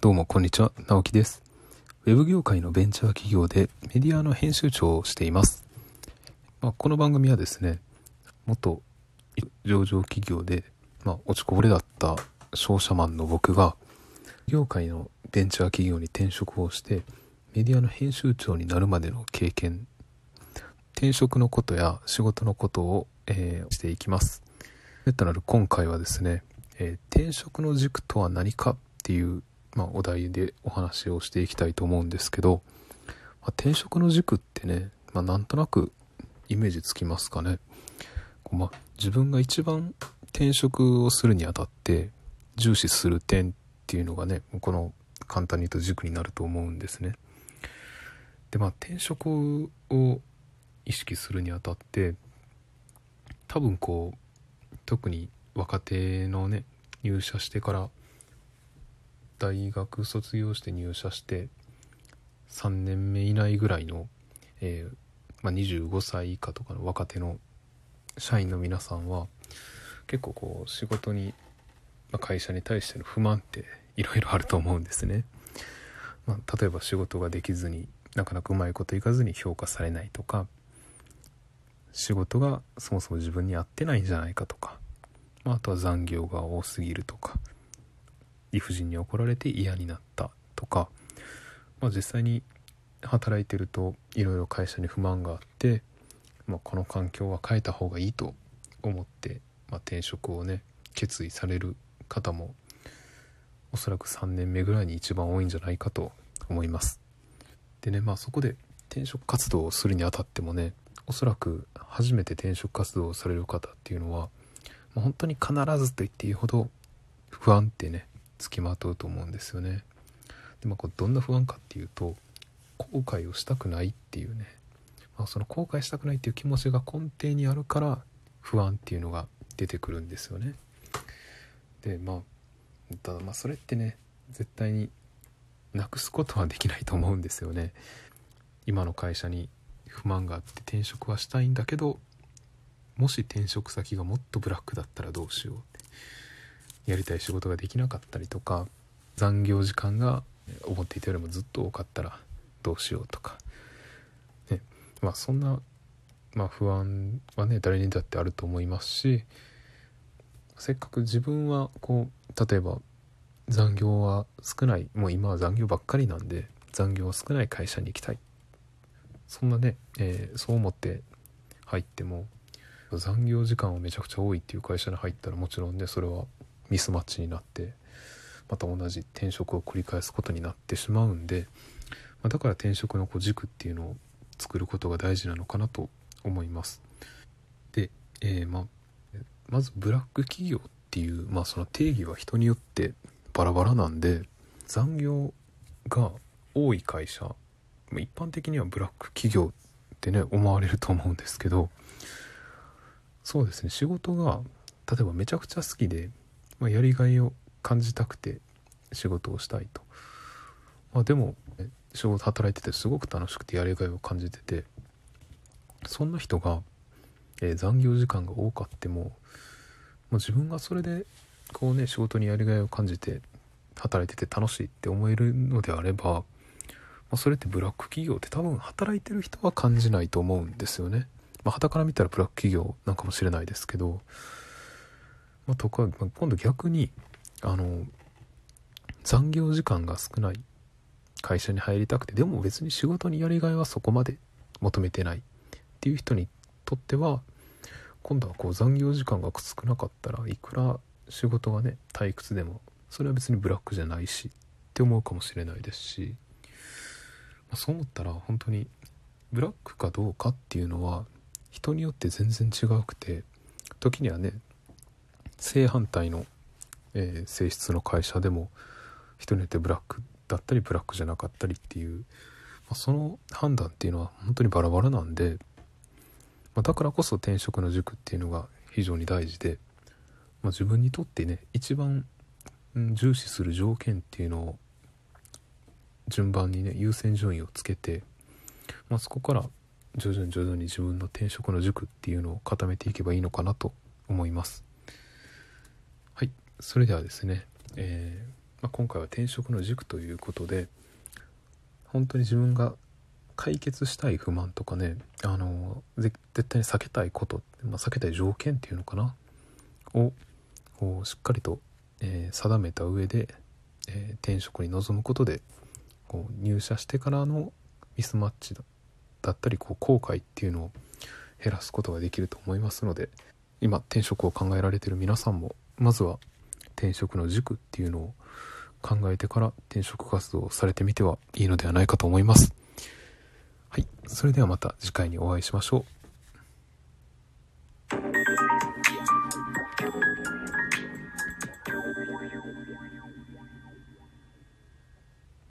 どうもこんにちは、直樹です。ウェブ業界のベンチャー企業でメディアの編集長をしています。まあ、この番組はですね、元上場企業で、まあ、落ちこぼれだった商社マンの僕が、業界のベンチャー企業に転職をして、メディアの編集長になるまでの経験、転職のことや仕事のことを、えーしていきます。となる今回はですね、えー転職の軸とは何かっていう、まあ、お題でお話をしていきたいと思うんですけど、まあ、転職の軸ってね、まあ、なんとなくイメージつきますかね。こうまあ、自分が一番転職をするにあたって重視する点っていうのがね、この簡単に言うと軸になると思うんですね。で、まあ、転職を意識するにあたって、多分こう、特に若手のね、入社してから大学卒業して入社して3年目以内ぐらいの、えーまあ、25歳以下とかの若手の社員の皆さんは結構こう仕事に、まあ、会社に対しての不満っていろいろあると思うんですね。まあ、例えば仕事ができずになかなかうまいこといかずに評価されないとか仕事がそもそも自分に合ってないんじゃないかとか、まあ、あとは残業が多すぎるとか理不尽に怒られて嫌になったとか、まあ、実際に働いてるといろいろ会社に不満があって、まあ、この環境は変えた方がいいと思って、まあ、転職をね決意される方もおそらく3年目ぐらいに一番多いんじゃないかと思います。でねまあそこで転職活動をするにあたってもねおそらく初めて転職活動をされる方っていうのは、まあ本当に必ずと言っていいほど不安ってねつきまとうと思うんですよね。でまあ、これどんな不安かっていうと後悔をしたくないっていうね、まあ、その後悔したくないっていう気持ちが根底にあるから不安っていうのが出てくるんですよね。でまあただまあそれってね絶対になくすことはできないと思うんですよね。今の会社に不満があって転職はしたいんだけどもし転職先がもっとブラックだったらどうしようってやりたい仕事ができなかったりとか残業時間が思っていたよりもずっと多かったらどうしようとか、ね、まあそんな、まあ、不安はね誰にだってあると思いますしせっかく自分はこう例えば残業は少ないもう今は残業ばっかりなんで残業は少ない会社に行きたい。そんなね、えーそう思って入っても残業時間はめちゃくちゃ多いっていう会社に入ったらもちろんねそれはミスマッチになってまた同じ転職を繰り返すことになってしまうんで、まあ、だから転職のこう軸っていうのを作ることが大事なのかなと思います。で、えーま、まずブラック企業っていう、まあ、その定義は人によってバラバラなんで残業が多い会社一般的にはブラック企業ってね思われると思うんですけどそうですね仕事が例えばめちゃくちゃ好きで、まあ、やりがいを感じたくて仕事をしたいと、まあ、でも仕事働いててすごく楽しくてやりがいを感じててそんな人が、えー残業時間が多かってももう自分がそれでこうね仕事にやりがいを感じて働いてて楽しいって思えるのであれば、まあ、それってブラック企業って多分働いてる人は感じないと思うんですよね。まあ、傍から見たらブラック企業なんかもしれないですけど、まあ、とか、まあ今度逆にあの残業時間が少ない会社に入りたくてでも別に仕事にやりがいはそこまで求めてないっていう人にとっては今度はこう残業時間が少なかったらいくら仕事がね退屈でもそれは別にブラックじゃないしって思うかもしれないですし、まあ、そう思ったら本当にブラックかどうかっていうのは人によって全然違うくて時にはね正反対の、えー性質の会社でも人によってブラックだったりブラックじゃなかったりっていう、まあ、その判断っていうのは本当にバラバラなんで、まあ、だからこそ転職の塾っていうのが非常に大事で、まあ、自分にとってね一番重視する条件っていうのを順番にね優先順位をつけて、まあ、そこから徐々に徐々に自分の転職の塾っていうのを固めていけばいいのかなと思います。それではですね、えーまあ、今回は転職の軸ということで本当に自分が解決したい不満とかねあの絶対に避けたいこと、まあ、避けたい条件っていうのかなをしっかりと、えー、定めた上で、えー、転職に臨むことでこう入社してからのミスマッチだったりこう後悔っていうのを減らすことができると思いますので今転職を考えられてる皆さんもまずは転職の軸っていうのを考えてから転職活動をされてみてはいいのではないかと思います。はい。それではまた次回にお会いしましょう。